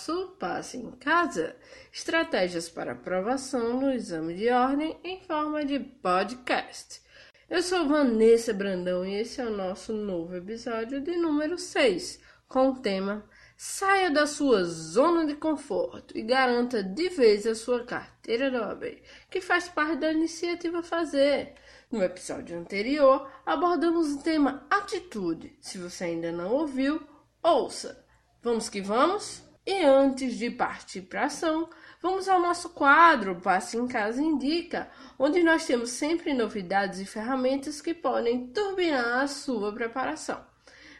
nosso Passe em Casa Estratégias para aprovação no exame de ordem em forma de podcast. Eu sou Vanessa Brandão e esse é o nosso novo episódio de número 6, com o tema Saia da sua zona de conforto e garanta de vez a sua carteira da OAB, que faz parte da iniciativa Fazer. No episódio anterior, abordamos o tema atitude. Se você ainda não ouviu, ouça. Vamos que vamos? E antes de partir para ação, vamos ao nosso quadro Passe em Casa Indica, onde nós temos sempre novidades e ferramentas que podem turbinar a sua preparação.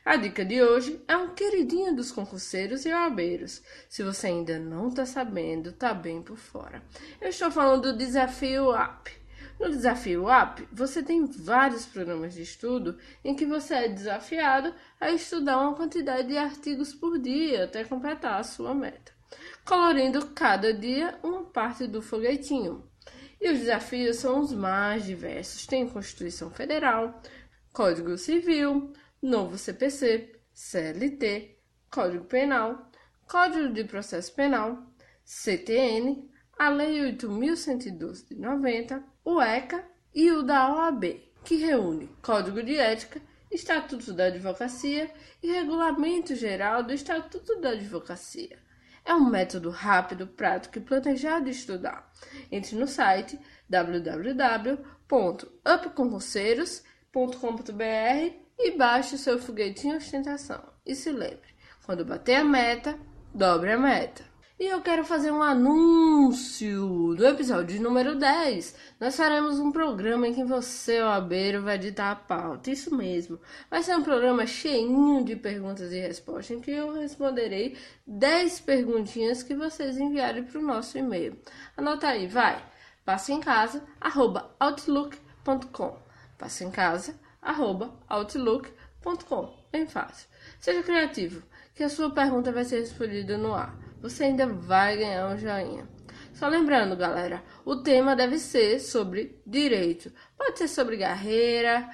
A dica de hoje é um queridinho dos concurseiros e oabeiros. Se você ainda não está sabendo, está bem por fora. Eu estou falando do desafio AP. No desafio UP, você tem vários programas de estudo em que você é desafiado a estudar uma quantidade de artigos por dia até completar a sua meta, colorindo cada dia uma parte do foguetinho. E os desafios são os mais diversos: tem Constituição Federal, Código Civil, novo CPC, CLT, Código Penal, Código de Processo Penal, CTN, a Lei 8.112 de 90, o ECA e o da OAB, que reúne Código de Ética, Estatuto da Advocacia e Regulamento Geral do Estatuto da Advocacia. É um método rápido, prático e planejado de estudar. Entre no site www.upconcurseiros.com.br e baixe seu foguetinho ostentação. E se lembre, quando bater a meta, dobre a meta. E eu quero fazer um anúncio do episódio número 10. Nós faremos um programa em que você, o abeiro, vai editar a pauta. Isso mesmo. Vai ser um programa cheinho de perguntas e respostas em que eu responderei 10 perguntinhas que vocês enviarem para o nosso e-mail. Anota aí, vai. Passe em casa, arroba outlook.com. Passe em casa, arroba outlook.com. Bem fácil. Seja criativo, que a sua pergunta vai ser respondida no ar você ainda vai ganhar um joinha. Só lembrando, galera, o tema deve ser sobre direito. Pode ser sobre carreira,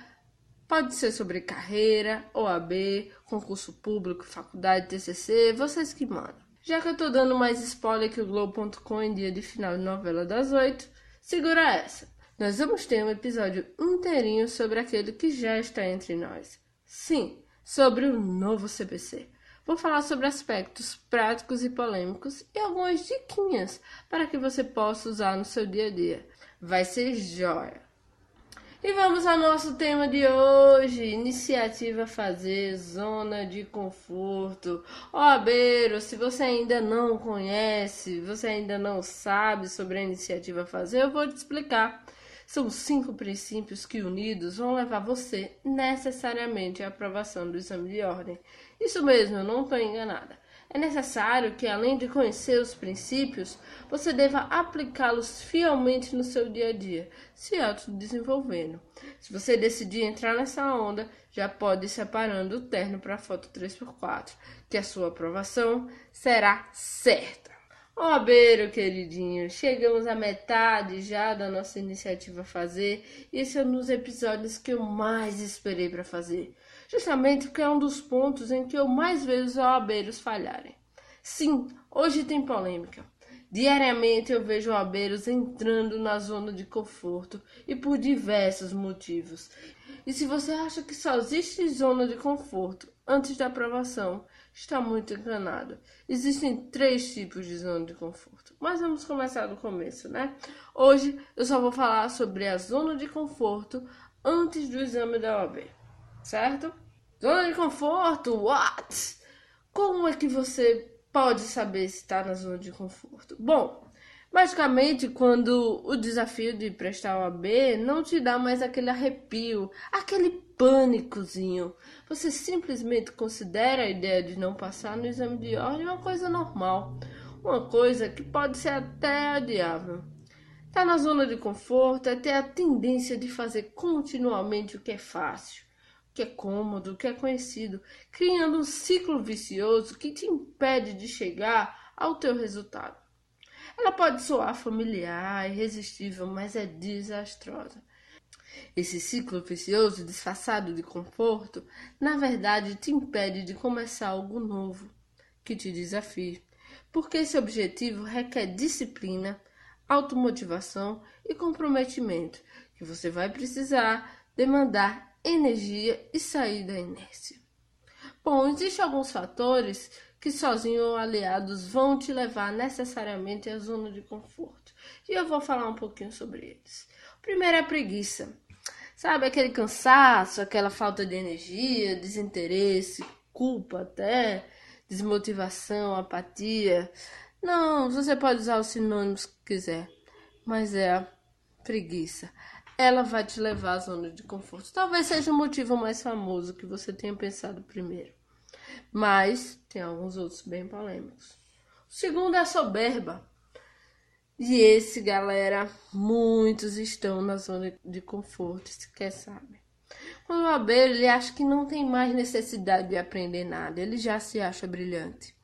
pode ser sobre carreira, OAB, concurso público, faculdade, TCC, vocês que mandam. Já que eu tô dando mais spoiler que o Globo.com em dia de final de novela das oito, segura essa. Nós vamos ter um episódio inteirinho sobre aquele que já está entre nós. Sim, sobre o novo CPC. Vou falar sobre aspectos práticos e polêmicos e algumas diquinhas para que você possa usar no seu dia a dia. Vai ser jóia! E vamos ao nosso tema de hoje: iniciativa fazer, zona de conforto. Ó, Abeiro, se você ainda não conhece, você ainda não sabe sobre a iniciativa fazer, eu vou te explicar. São cinco princípios que, unidos, vão levar você necessariamente à aprovação do exame de ordem. Isso mesmo, eu não estou enganada. É necessário que, além de conhecer os princípios, você deva aplicá-los fielmente no seu dia a dia, se autodesenvolvendo. Se você decidir entrar nessa onda, já pode ir separando o terno para a foto 3x4, que a sua aprovação será certa. Ó, oh, Beiro, queridinho, chegamos à metade já da nossa iniciativa Fazer. Esse é um dos episódios que eu mais esperei para fazer justamente porque é um dos pontos em que eu mais vejo os OABeiros falharem. Sim, hoje tem polêmica. Diariamente eu vejo OABeiros entrando na zona de conforto e por diversos motivos. E se você acha que só existe zona de conforto antes da aprovação, está muito enganado. Existem três tipos de zona de conforto. Mas vamos começar do começo, né? Hoje eu só vou falar sobre a zona de conforto antes do exame da OAB certo? Zona de conforto, what? Como é que você pode saber se está na zona de conforto? Bom, basicamente quando o desafio de prestar o AB não te dá mais aquele arrepio, aquele pânicozinho. Você simplesmente considera a ideia de não passar no exame de ordem uma coisa normal, uma coisa que pode ser até adiável. Tá na zona de conforto é ter a tendência de fazer continuamente o que é fácil que é cômodo, que é conhecido, criando um ciclo vicioso que te impede de chegar ao teu resultado. Ela pode soar familiar, irresistível, mas é desastrosa. Esse ciclo vicioso, disfarçado de conforto, na verdade te impede de começar algo novo que te desafie, porque esse objetivo requer disciplina, automotivação e comprometimento, que você vai precisar demandar energia e sair da inércia. Bom, existem alguns fatores que sozinhos ou aliados vão te levar necessariamente à zona de conforto. E eu vou falar um pouquinho sobre eles. O primeiro é a preguiça. Sabe, aquele cansaço, aquela falta de energia, desinteresse, culpa até, desmotivação, apatia. Não, você pode usar os sinônimos que quiser, mas é a preguiça. Ela vai te levar à zona de conforto. Talvez seja o motivo mais famoso que você tenha pensado primeiro. Mas tem alguns outros bem polêmicos. O segundo é a soberba. E esse, galera, muitos estão na zona de conforto, se quer saber. Quando o abelha ele acha que não tem mais necessidade de aprender nada, ele já se acha brilhante.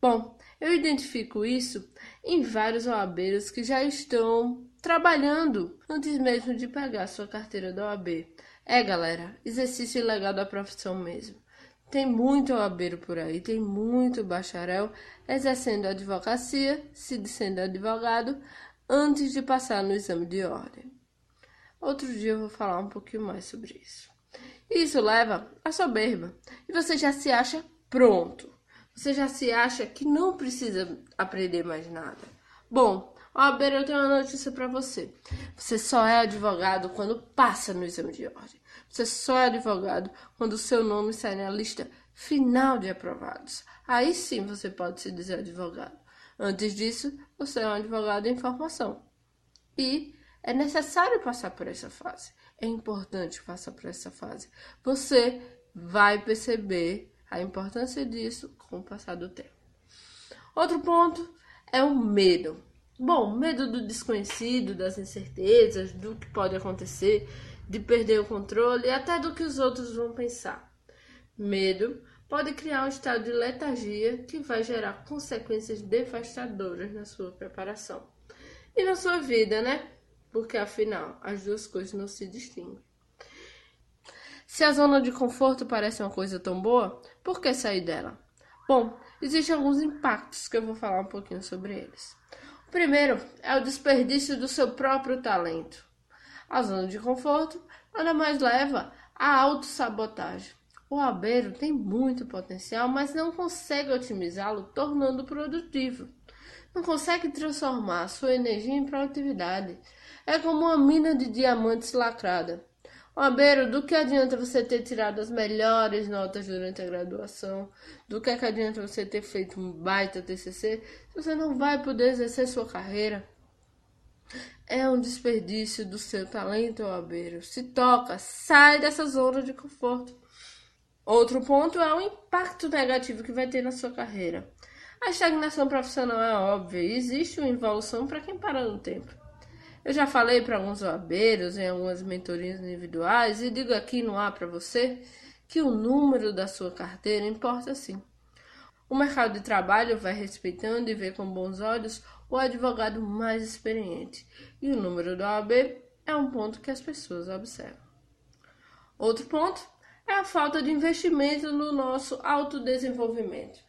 Bom, eu identifico isso em vários OABeiros que já estão trabalhando antes mesmo de pegar sua carteira da OAB. É, galera, exercício legal da profissão mesmo. Tem muito OABeiro por aí, tem muito bacharel exercendo advocacia, se dizendo advogado, antes de passar no exame de ordem. Outro dia eu vou falar um pouquinho mais sobre isso. Isso leva à soberba. E você já se acha pronto. Você já se acha que não precisa aprender mais nada. Bom, ó, eu tenho uma notícia para você. Você só é advogado quando passa no exame de ordem. Você só é advogado quando o seu nome sai na lista final de aprovados. Aí sim você pode se dizer advogado. Antes disso, você é um advogado em formação. E é necessário passar por essa fase. É importante passar por essa fase. Você vai perceber a importância disso com o passar do tempo. Outro ponto é o medo. Bom, medo do desconhecido, das incertezas, do que pode acontecer, de perder o controle e até do que os outros vão pensar. Medo pode criar um estado de letargia que vai gerar consequências devastadoras na sua preparação e na sua vida, né? Porque afinal, as duas coisas não se distinguem. Se a zona de conforto parece uma coisa tão boa, por que sair dela? Bom, existem alguns impactos que eu vou falar um pouquinho sobre eles. O primeiro é o desperdício do seu próprio talento. A zona de conforto nada mais leva à autossabotagem. O albeiro tem muito potencial, mas não consegue otimizá-lo tornando produtivo. Não consegue transformar sua energia em produtividade. É como uma mina de diamantes lacrada. O albeiro, do que adianta você ter tirado as melhores notas durante a graduação? Do que, é que adianta você ter feito um baita TCC se você não vai poder exercer sua carreira? É um desperdício do seu talento, albeiro. Se toca, sai dessa zona de conforto. Outro ponto é o impacto negativo que vai ter na sua carreira. A estagnação profissional é óbvia e existe uma evolução para quem para no tempo. Eu já falei para alguns OABeiros em algumas mentorias individuais e digo aqui no ar para você que o número da sua carteira importa sim. O mercado de trabalho vai respeitando e vê com bons olhos o advogado mais experiente, e o número da OAB é um ponto que as pessoas observam. Outro ponto é a falta de investimento no nosso autodesenvolvimento.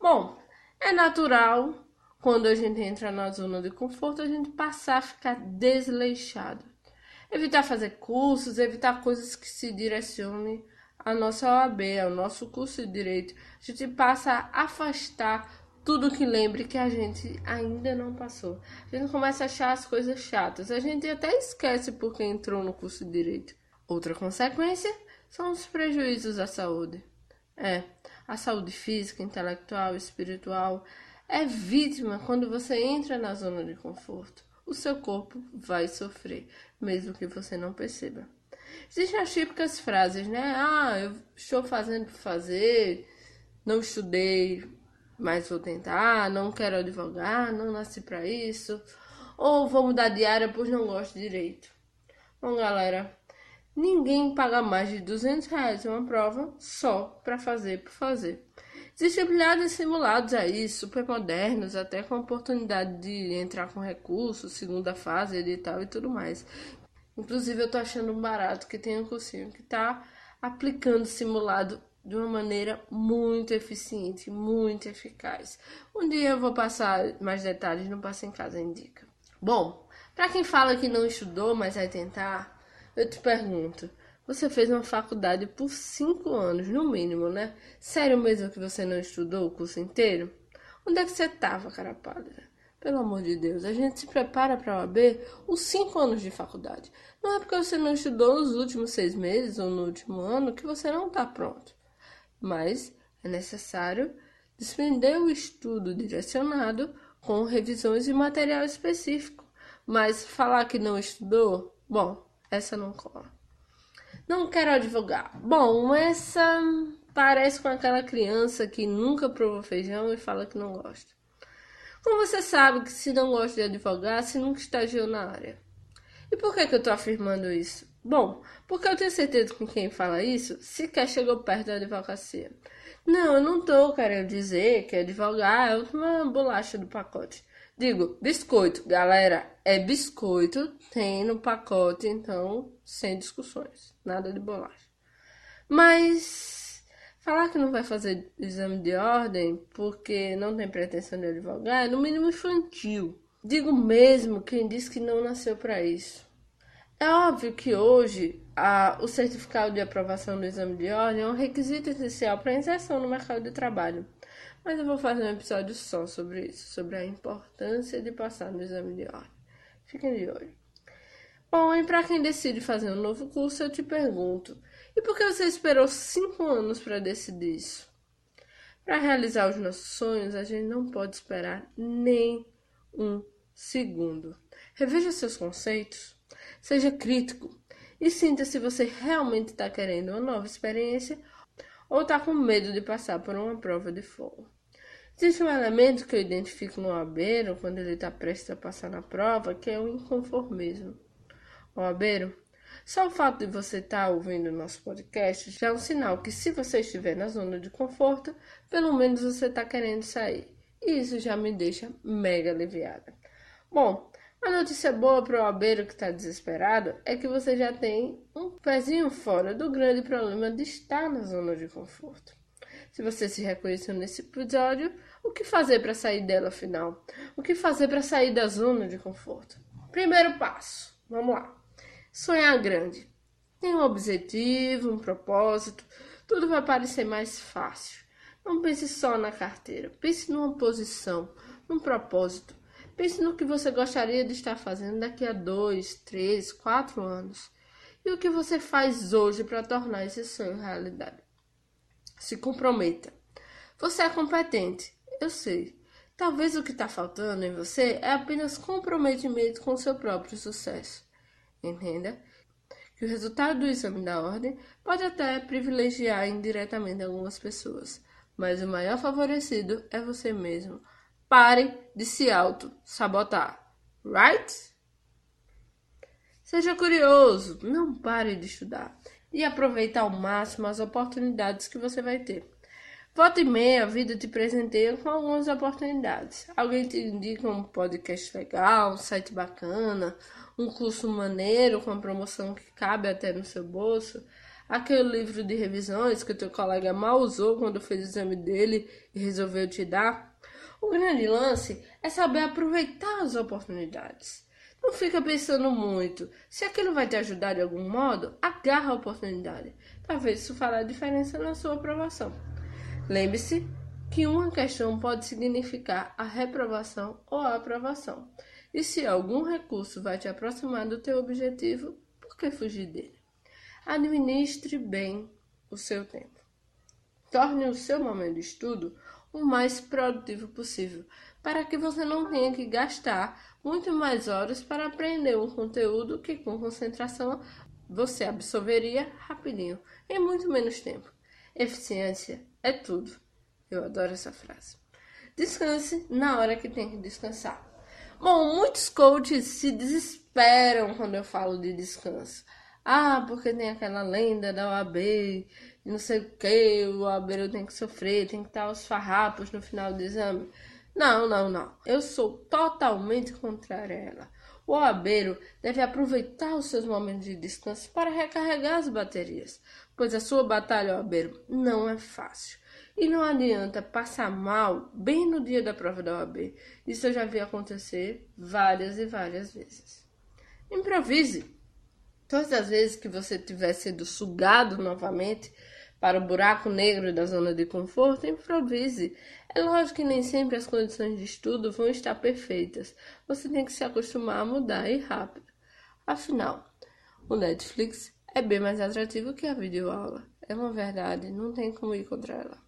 Bom, é natural quando a gente entra na zona de conforto a gente passar a ficar desleixado. Evitar fazer cursos, evitar coisas que se direcionem à nossa OAB, ao nosso curso de direito. A gente passa a afastar tudo que lembre que a gente ainda não passou. A gente começa a achar as coisas chatas. A gente até esquece porque entrou no curso de direito. Outra consequência são os prejuízos à saúde. É, a saúde física, intelectual, espiritual é vítima quando você entra na zona de conforto. O seu corpo vai sofrer, mesmo que você não perceba. Existem as típicas frases, né? Ah, eu estou fazendo por fazer, não estudei, mas vou tentar, não quero advogar, não nasci para isso, ou vou mudar de área pois não gosto direito. Bom, galera, ninguém paga mais de 200 reais uma prova só para fazer por fazer. Existem milhares de simulados aí, super modernos, até com a oportunidade de entrar com recursos, segunda fase, edital e tudo mais. Inclusive, eu tô achando barato que tem um cursinho que tá aplicando simulado de uma maneira muito eficiente, muito eficaz. Um dia eu vou passar mais detalhes no Passo em Casa Indica. Bom, para quem fala que não estudou, mas vai tentar, eu te pergunto: você fez uma faculdade por cinco anos, no mínimo, né? Sério mesmo que você não estudou o curso inteiro? Onde é que você estava, cara? Pelo amor de Deus, a gente se prepara para a OAB os cinco anos de faculdade. Não é porque você não estudou nos últimos seis meses ou no último ano que você não está pronto. Mas é necessário desprender o estudo direcionado com revisões e material específico. Mas falar que não estudou, bom, essa não cola. Não quero advogar. Bom, essa parece com aquela criança que nunca provou feijão e fala que não gosta. Como você sabe que se não gosta de advogar, se nunca estagiou na área? E por que, que eu estou afirmando isso? Bom, porque eu tenho certeza que quem fala isso sequer chegou perto da advocacia. Não, eu não estou querendo dizer que advogar é uma bolacha do pacote. Digo, biscoito, galera, é biscoito, tem no pacote, então, sem discussões, nada de bolacha. Mas Falar que não vai fazer exame de ordem porque não tem pretensão de advogar é no mínimo infantil. Digo mesmo quem diz que não nasceu para isso. É óbvio que hoje a, o certificado de aprovação do exame de ordem é um requisito essencial para inserção no mercado de trabalho. Mas eu vou fazer um episódio só sobre isso, sobre a importância de passar no exame de ordem. Fiquem de olho. Bom, e para quem decide fazer um novo curso, eu te pergunto: e por que você esperou cinco anos para decidir isso? Para realizar os nossos sonhos, a gente não pode esperar nem um segundo. Reveja seus conceitos, seja crítico e sinta se você realmente está querendo uma nova experiência ou está com medo de passar por uma prova de fogo. Existe um elemento que eu identifico no abeiro quando ele está prestes a passar na prova, que é o inconformismo. O abeiro só o fato de você estar tá ouvindo o nosso podcast já é um sinal que, se você estiver na zona de conforto, pelo menos você está querendo sair. E isso já me deixa mega aliviada. Bom, a notícia boa para o abeiro que está desesperado é que você já tem um pezinho fora do grande problema de estar na zona de conforto. Se você se reconheceu nesse episódio, o que fazer para sair dela afinal? O que fazer para sair da zona de conforto? Primeiro passo, vamos lá. Sonhar grande. Tem um objetivo, um propósito, tudo vai parecer mais fácil. Não pense só na carteira, pense numa posição, num propósito. Pense no que você gostaria de estar fazendo daqui a dois, três, quatro anos. E o que você faz hoje para tornar esse sonho realidade. Se comprometa. Você é competente, eu sei. Talvez o que está faltando em você é apenas comprometimento com o seu próprio sucesso. Entenda que o resultado do exame da ordem pode até privilegiar indiretamente algumas pessoas, mas o maior favorecido é você mesmo. Pare de se auto-sabotar, right? Seja curioso, não pare de estudar e aproveite ao máximo as oportunidades que você vai ter. Volta e meia, a vida te presenteia com algumas oportunidades. Alguém te indica um podcast legal, um site bacana, um curso maneiro com promoção que cabe até no seu bolso, aquele livro de revisões que o teu colega mal usou quando fez o exame dele e resolveu te dar. O grande lance é saber aproveitar as oportunidades. Não fica pensando muito. Se aquilo vai te ajudar de algum modo, agarra a oportunidade. Talvez isso fará diferença na sua aprovação. Lembre-se que uma questão pode significar a reprovação ou a aprovação. E se algum recurso vai te aproximar do teu objetivo, por que fugir dele? Administre bem o seu tempo. Torne o seu momento de estudo o mais produtivo possível, para que você não tenha que gastar muito mais horas para aprender um conteúdo que com concentração você absorveria rapidinho, em muito menos tempo. Eficiência é tudo. Eu adoro essa frase. Descanse na hora que tem que descansar. Bom, muitos coaches se desesperam quando eu falo de descanso. Ah, porque tem aquela lenda da OAB, não sei o que, o OAB tem que sofrer, tem que estar os farrapos no final do exame. Não, não, não. Eu sou totalmente contrária a ela. O abeiro deve aproveitar os seus momentos de descanso para recarregar as baterias, pois a sua batalha, abeiro, não é fácil. E não adianta passar mal bem no dia da prova da OAB. Isso eu já vi acontecer várias e várias vezes. Improvise. Todas as vezes que você tiver sido sugado novamente para o buraco negro da zona de conforto, improvise. É lógico que nem sempre as condições de estudo vão estar perfeitas. Você tem que se acostumar a mudar e rápido. Afinal, o Netflix é bem mais atrativo que a videoaula. É uma verdade, não tem como ir contra ela.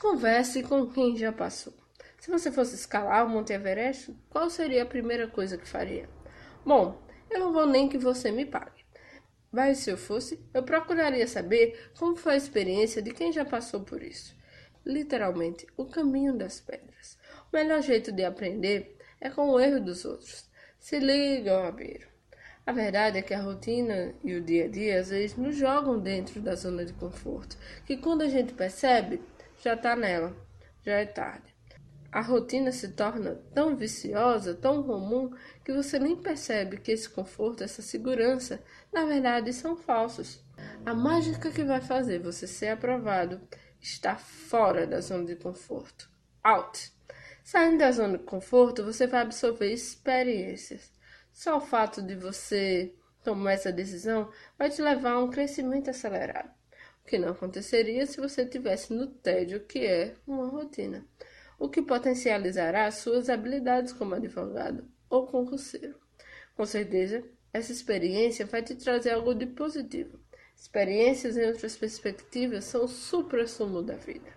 Converse com quem já passou. Se você fosse escalar o Monte Everest, qual seria a primeira coisa que faria? Bom, eu não vou nem que você me pague. Mas se eu fosse, eu procuraria saber como foi a experiência de quem já passou por isso. Literalmente, o caminho das pedras. O melhor jeito de aprender é com o erro dos outros. Se liga, Rabeiro. A verdade é que a rotina e o dia a dia às vezes nos jogam dentro da zona de conforto, que quando a gente percebe, já está nela, já é tarde. A rotina se torna tão viciosa, tão comum, que você nem percebe que esse conforto, essa segurança, na verdade são falsos. A mágica que vai fazer você ser aprovado está fora da zona de conforto. Out! Saindo da zona de conforto, você vai absorver experiências. Só o fato de você tomar essa decisão vai te levar a um crescimento acelerado o que não aconteceria se você tivesse no tédio, que é uma rotina, o que potencializará suas habilidades como advogado ou concurseiro. Com certeza, essa experiência vai te trazer algo de positivo. Experiências em outras perspectivas são o supra-sumo da vida.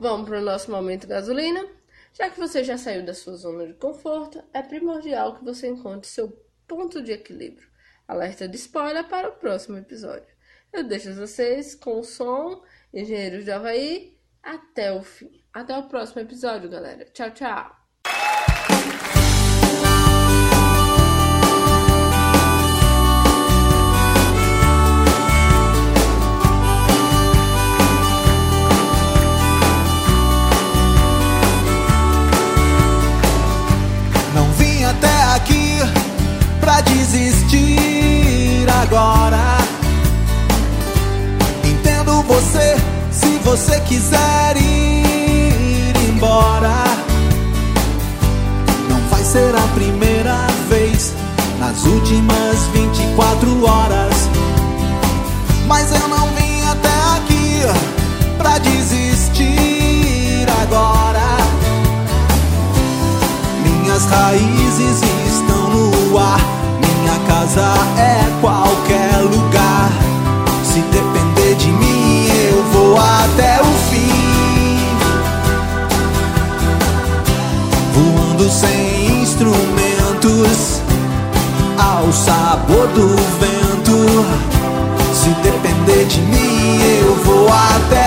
Vamos para o nosso momento gasolina? Já que você já saiu da sua zona de conforto, é primordial que você encontre seu ponto de equilíbrio. Alerta de spoiler para o próximo episódio. Eu deixo vocês com o som Engenheiros do Havaí até o fim. Até o próximo episódio, galera. Tchau, tchau. Não vim até aqui pra desistir agora você se você quiser ir embora. Não vai ser a primeira vez nas últimas 24 horas. Mas eu não vim até aqui pra desistir agora. Minhas raízes estão no ar. Minha casa é qualquer lugar. Se depender de mim vou até Voando sem instrumentos, ao sabor do vento. Se depender de mim, eu vou até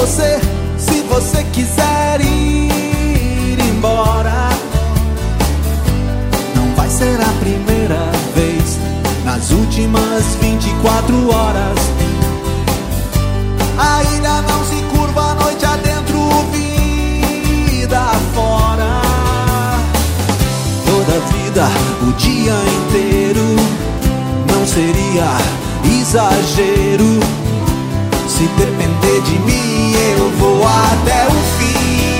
você se você quiser ir embora. Não vai ser a primeira vez nas últimas 24 horas. A ilha não se curva a noite adentro, vida fora. Toda vida, o dia inteiro, não seria exagero se depender de mim, eu vou até o fim.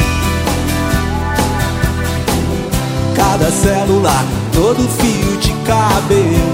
Cada célula, todo fio de cabelo